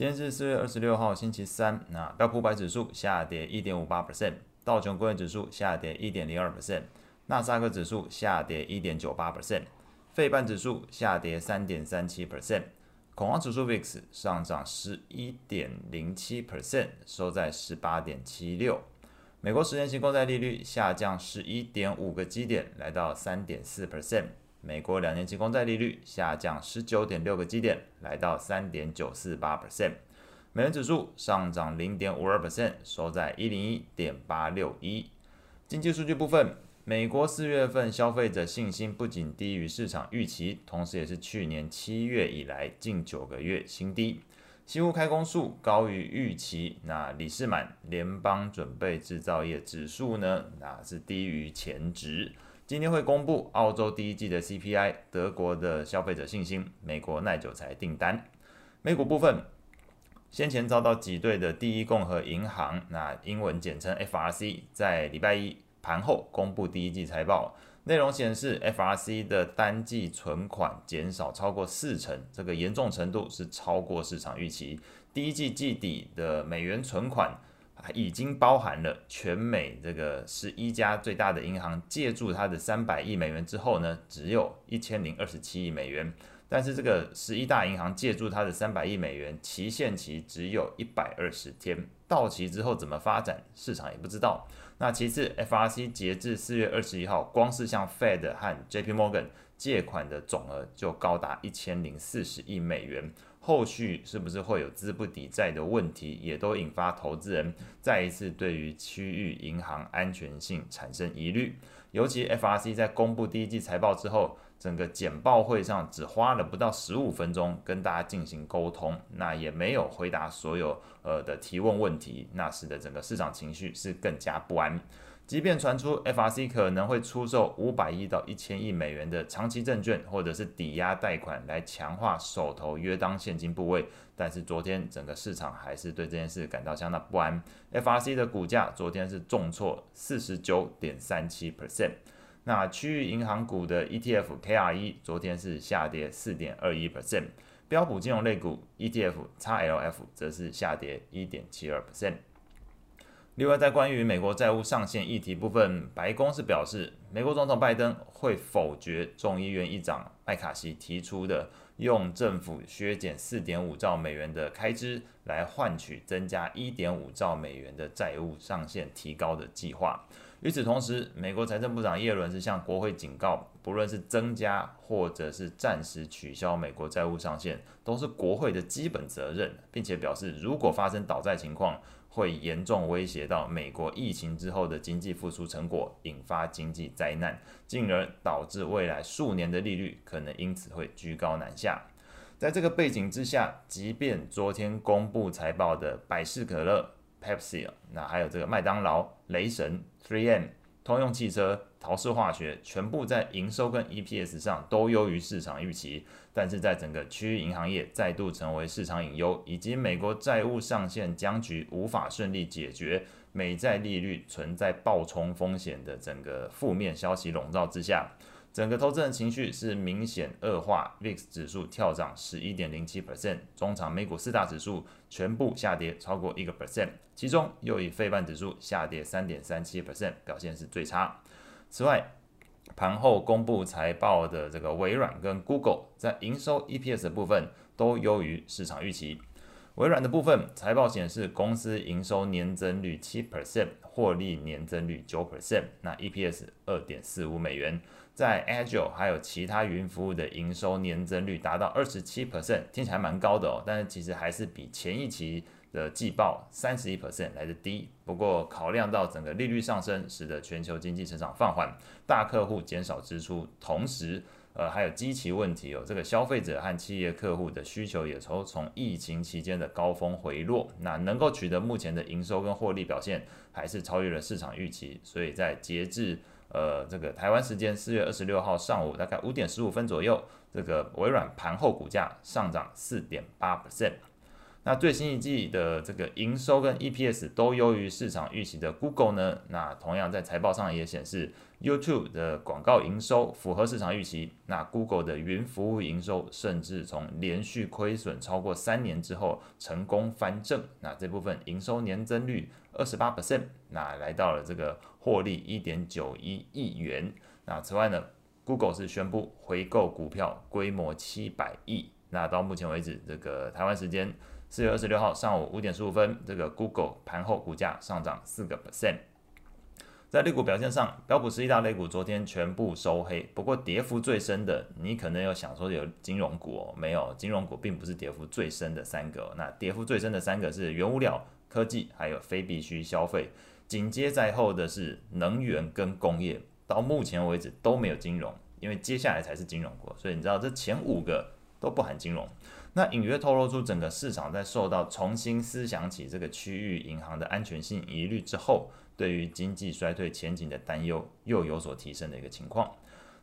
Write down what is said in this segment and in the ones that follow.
今天是四月二十六号，星期三。那标普百指数下跌一点五八 percent，道琼工业指数下跌一点零二 percent，纳斯达克指数下跌一点九八 percent，费半指数下跌三点三七 percent，恐慌指数 VIX 上涨十一点零七 percent，收在十八点七六。美国十年期公债利率下降十一点五个基点，来到三点四 percent。美国两年期公债利率下降十九点六个基点，来到三点九四八 percent。美元指数上涨零点五二 percent，收在一零一点八六一。经济数据部分，美国四月份消费者信心不仅低于市场预期，同时也是去年七月以来近九个月新低。新屋开工数高于预期，那李士满联邦准备制造业指数呢，那是低于前值。今天会公布澳洲第一季的 CPI、德国的消费者信心、美国耐久财订单。美股部分，先前遭到挤兑的第一共和银行，那英文简称 FRC，在礼拜一盘后公布第一季财报，内容显示 FRC 的单季存款减少超过四成，这个严重程度是超过市场预期。第一季季底的美元存款。已经包含了全美这个十一家最大的银行借助它的三百亿美元之后呢，只有一千零二十七亿美元。但是这个十一大银行借助它的三百亿美元，期限期只有一百二十天，到期之后怎么发展，市场也不知道。那其次，FRC 截至四月二十一号，光是向 Fed 和 JP Morgan 借款的总额就高达一千零四十亿美元。后续是不是会有资不抵债的问题，也都引发投资人再一次对于区域银行安全性产生疑虑。尤其 FRC 在公布第一季财报之后，整个简报会上只花了不到十五分钟跟大家进行沟通，那也没有回答所有呃的提问问题，那使得整个市场情绪是更加不安。即便传出 FRC 可能会出售五百亿到一千亿美元的长期证券或者是抵押贷款来强化手头约当现金部位，但是昨天整个市场还是对这件事感到相当不安。FRC 的股价昨天是重挫四十九点三七 percent。那区域银行股的 ETF KRE 昨天是下跌四点二一 percent，标普金融类股 ETF XLF 则是下跌一点七二 percent。另外，在关于美国债务上限议题部分，白宫是表示，美国总统拜登会否决众议院议长麦卡锡提出的用政府削减四点五兆美元的开支来换取增加一点五兆美元的债务上限提高的计划。与此同时，美国财政部长耶伦是向国会警告，不论是增加或者是暂时取消美国债务上限，都是国会的基本责任，并且表示，如果发生倒债情况，会严重威胁到美国疫情之后的经济复苏成果，引发经济灾难，进而导致未来数年的利率可能因此会居高难下。在这个背景之下，即便昨天公布财报的百事可乐 （Pepsi），那还有这个麦当劳、雷神 （3M）、通用汽车、陶氏化学，全部在营收跟 EPS 上都优于市场预期。但是在整个区域银行业再度成为市场隐忧，以及美国债务上限僵局无法顺利解决，美债利率存在暴冲风险的整个负面消息笼罩之下，整个投资人情绪是明显恶化。VIX 指数跳涨十一点零七 percent，中场美股四大指数全部下跌超过一个 percent，其中又以费半指数下跌三点三七 percent 表现是最差。此外，盘后公布财报的这个微软跟 Google 在营收 EPS 的部分都优于市场预期。微软的部分财报显示，公司营收年增率七 percent，获利年增率九 percent，那 EPS 二点四五美元。在 Azure 还有其他云服务的营收年增率达到二十七 percent，听起来蛮高的哦，但是其实还是比前一期的季报三十一 percent 来自低，不过考量到整个利率上升，使得全球经济成长放缓，大客户减少支出，同时，呃，还有基期问题，有这个消费者和企业客户的需求也从从疫情期间的高峰回落，那能够取得目前的营收跟获利表现，还是超越了市场预期，所以在截至呃这个台湾时间四月二十六号上午大概五点十五分左右，这个微软盘后股价上涨四点八 percent。那最新一季的这个营收跟 EPS 都优于市场预期的 Google 呢，那同样在财报上也显示 YouTube 的广告营收符合市场预期，那 Google 的云服务营收甚至从连续亏损超过三年之后成功翻正，那这部分营收年增率二十八 percent，那来到了这个获利一点九一亿元。那此外呢，Google 是宣布回购股票规模七百亿，那到目前为止这个台湾时间。四月二十六号上午五点十五分，这个 Google 盘后股价上涨四个 percent。在类股表现上，标普十一大类股昨天全部收黑，不过跌幅最深的，你可能有想说有金融股哦，没有，金融股并不是跌幅最深的三个。那跌幅最深的三个是原物料、科技还有非必需消费，紧接在后的是能源跟工业。到目前为止都没有金融，因为接下来才是金融股，所以你知道这前五个都不含金融。那隐约透露出整个市场在受到重新思想起这个区域银行的安全性疑虑之后，对于经济衰退前景的担忧又有所提升的一个情况。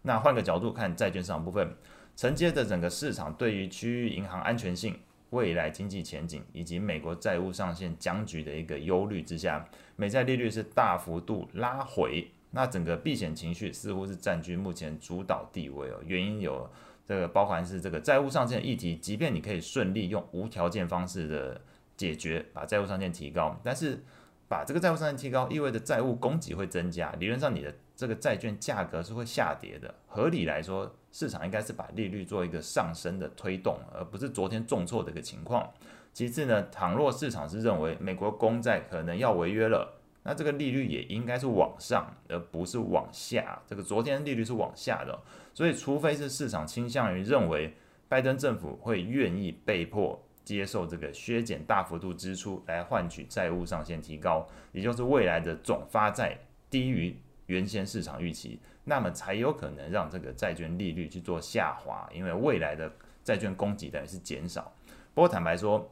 那换个角度看债券市场部分，承接着整个市场对于区域银行安全性、未来经济前景以及美国债务上限僵局的一个忧虑之下，美债利率是大幅度拉回。那整个避险情绪似乎是占据目前主导地位哦，原因有。这个包含是这个债务上限议题，即便你可以顺利用无条件方式的解决，把债务上限提高，但是把这个债务上限提高，意味着债务供给会增加，理论上你的这个债券价格是会下跌的。合理来说，市场应该是把利率做一个上升的推动，而不是昨天重挫的一个情况。其次呢，倘若市场是认为美国公债可能要违约了。那这个利率也应该是往上，而不是往下。这个昨天利率是往下的，所以除非是市场倾向于认为拜登政府会愿意被迫接受这个削减大幅度支出来换取债务上限提高，也就是未来的总发债低于原先市场预期，那么才有可能让这个债券利率去做下滑，因为未来的债券供给等于是减少。不过坦白说，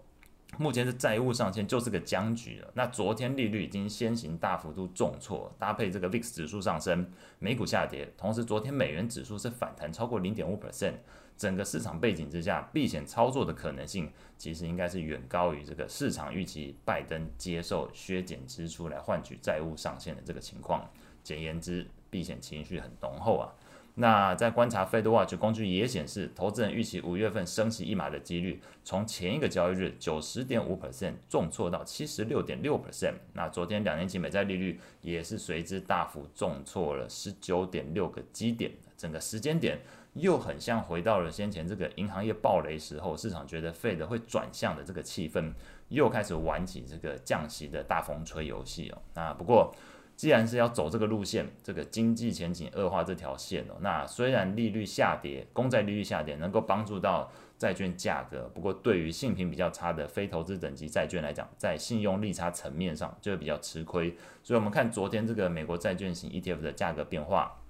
目前的债务上限就是个僵局了。那昨天利率已经先行大幅度重挫，搭配这个 VIX 指数上升，美股下跌，同时昨天美元指数是反弹超过零点五 percent。整个市场背景之下，避险操作的可能性其实应该是远高于这个市场预期，拜登接受削减支出来换取债务上限的这个情况。简言之，避险情绪很浓厚啊。那在观察 FedWatch 工具也显示，投资人预期五月份升息一码的几率，从前一个交易日九十点五 percent 重挫到七十六点六 percent。那昨天两年期美债利率也是随之大幅重挫了十九点六个基点，整个时间点又很像回到了先前这个银行业暴雷时候，市场觉得 Fed 会转向的这个气氛，又开始玩起这个降息的大风吹游戏哦。那不过。既然是要走这个路线，这个经济前景恶化这条线哦，那虽然利率下跌，公债利率下跌能够帮助到债券价格，不过对于信评比较差的非投资等级债券来讲，在信用利差层面上就会比较吃亏。所以，我们看昨天这个美国债券型 ETF 的价格变化，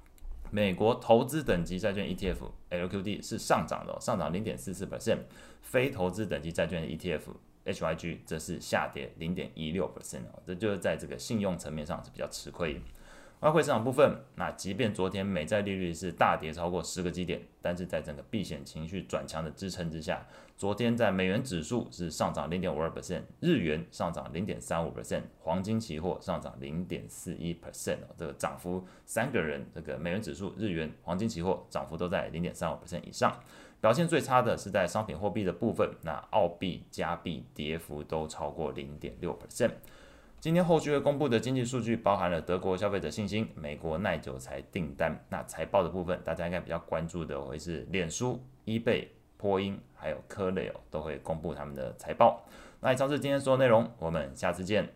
美国投资等级债券 ETF LQD 是上涨的，上涨零点四四 percent，非投资等级债券 ETF。HYG 则是下跌零点一六 percent 哦，这就是在这个信用层面上是比较吃亏。外汇市场部分，那即便昨天美债利率是大跌超过十个基点，但是在整个避险情绪转强的支撑之下，昨天在美元指数是上涨零点五二 percent，日元上涨零点三五 percent，黄金期货上涨零点四一 percent 哦，这个涨幅三个人，这个美元指数、日元、黄金期货涨幅都在零点三五 percent 以上。表现最差的是在商品货币的部分，那澳币、加币跌幅都超过零点六 percent。今天后续会公布的经济数据包含了德国消费者信心、美国耐久财订单。那财报的部分，大家应该比较关注的会是脸书、eBay、波音还有科雷哦，都会公布他们的财报。那以上是今天所有内容，我们下次见。